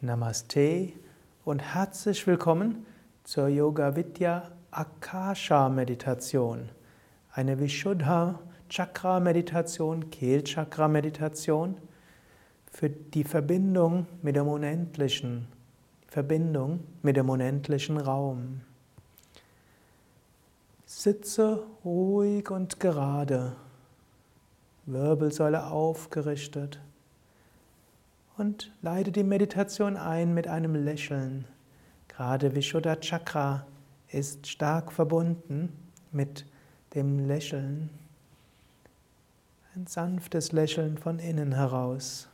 Namaste und herzlich willkommen zur Yoga Vidya Akasha Meditation. Eine Vishuddha Chakra Meditation, Kehlchakra Meditation für die Verbindung mit dem Unendlichen, Verbindung mit dem unendlichen Raum. Sitze ruhig und gerade, Wirbelsäule aufgerichtet und leite die Meditation ein mit einem Lächeln. Gerade Vishuddha Chakra ist stark verbunden mit dem Lächeln. Ein sanftes Lächeln von innen heraus.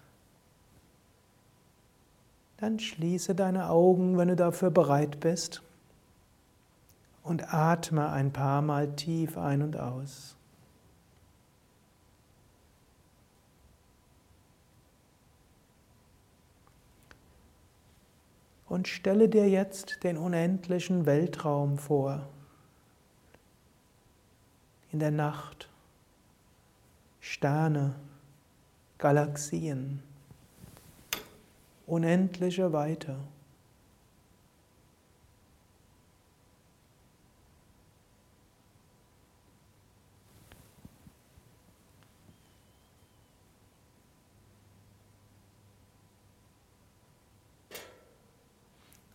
Dann schließe deine Augen, wenn du dafür bereit bist, und atme ein paar Mal tief ein und aus. Und stelle dir jetzt den unendlichen Weltraum vor. In der Nacht Sterne, Galaxien, unendliche Weite.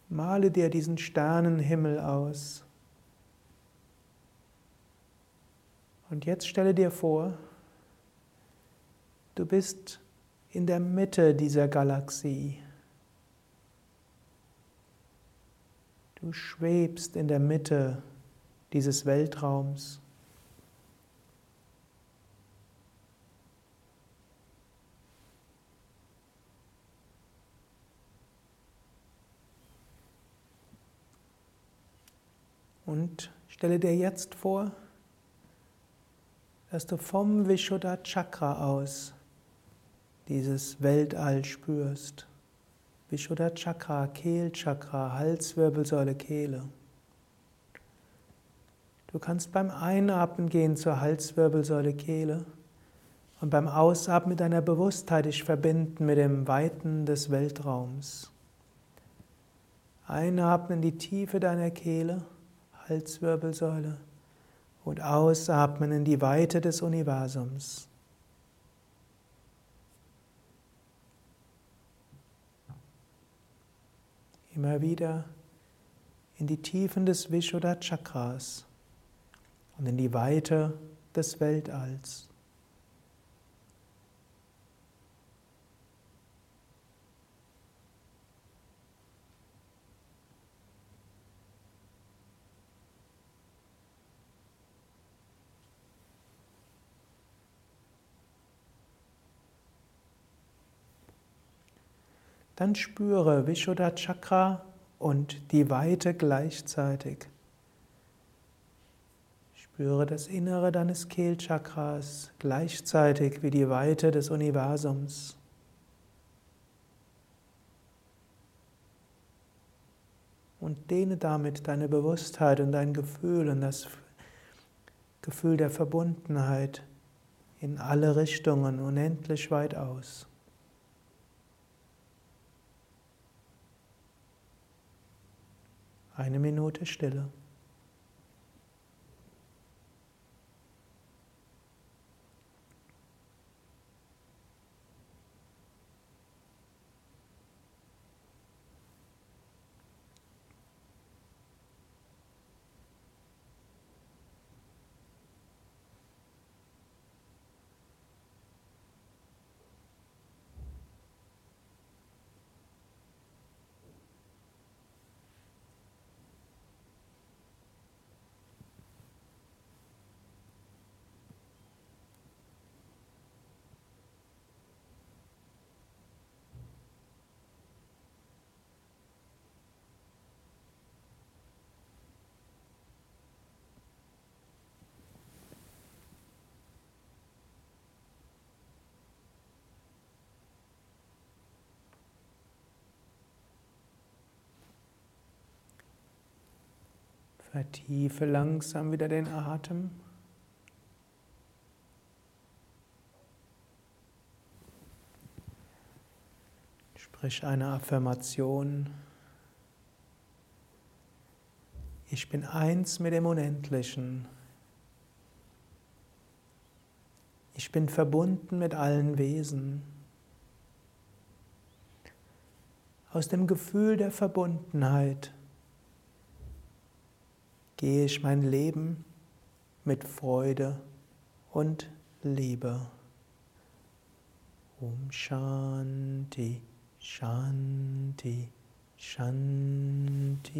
Male dir diesen Sternenhimmel aus. Und jetzt stelle dir vor, du bist in der Mitte dieser Galaxie. Du schwebst in der Mitte dieses Weltraums. Und stelle dir jetzt vor, dass du vom Vishuddha Chakra aus dieses Weltall spürst. Vishuddha Chakra, Kehlchakra, Halswirbelsäule, Kehle. Du kannst beim Einatmen gehen zur Halswirbelsäule, Kehle und beim Ausatmen mit deiner Bewusstheit dich verbinden mit dem Weiten des Weltraums. Einatmen in die Tiefe deiner Kehle. Halswirbelsäule und ausatmen in die Weite des Universums. Immer wieder in die Tiefen des Vishuddha Chakras und in die Weite des Weltalls. Dann spüre Vishuddha Chakra und die Weite gleichzeitig. Spüre das Innere deines Kehlchakras gleichzeitig wie die Weite des Universums. Und dehne damit deine Bewusstheit und dein Gefühl und das Gefühl der Verbundenheit in alle Richtungen unendlich weit aus. Eine Minute Stille. Vertiefe langsam wieder den Atem. Sprich eine Affirmation. Ich bin eins mit dem Unendlichen. Ich bin verbunden mit allen Wesen. Aus dem Gefühl der Verbundenheit gehe ich mein Leben mit Freude und Liebe. Om Shanti, Shanti, Shanti.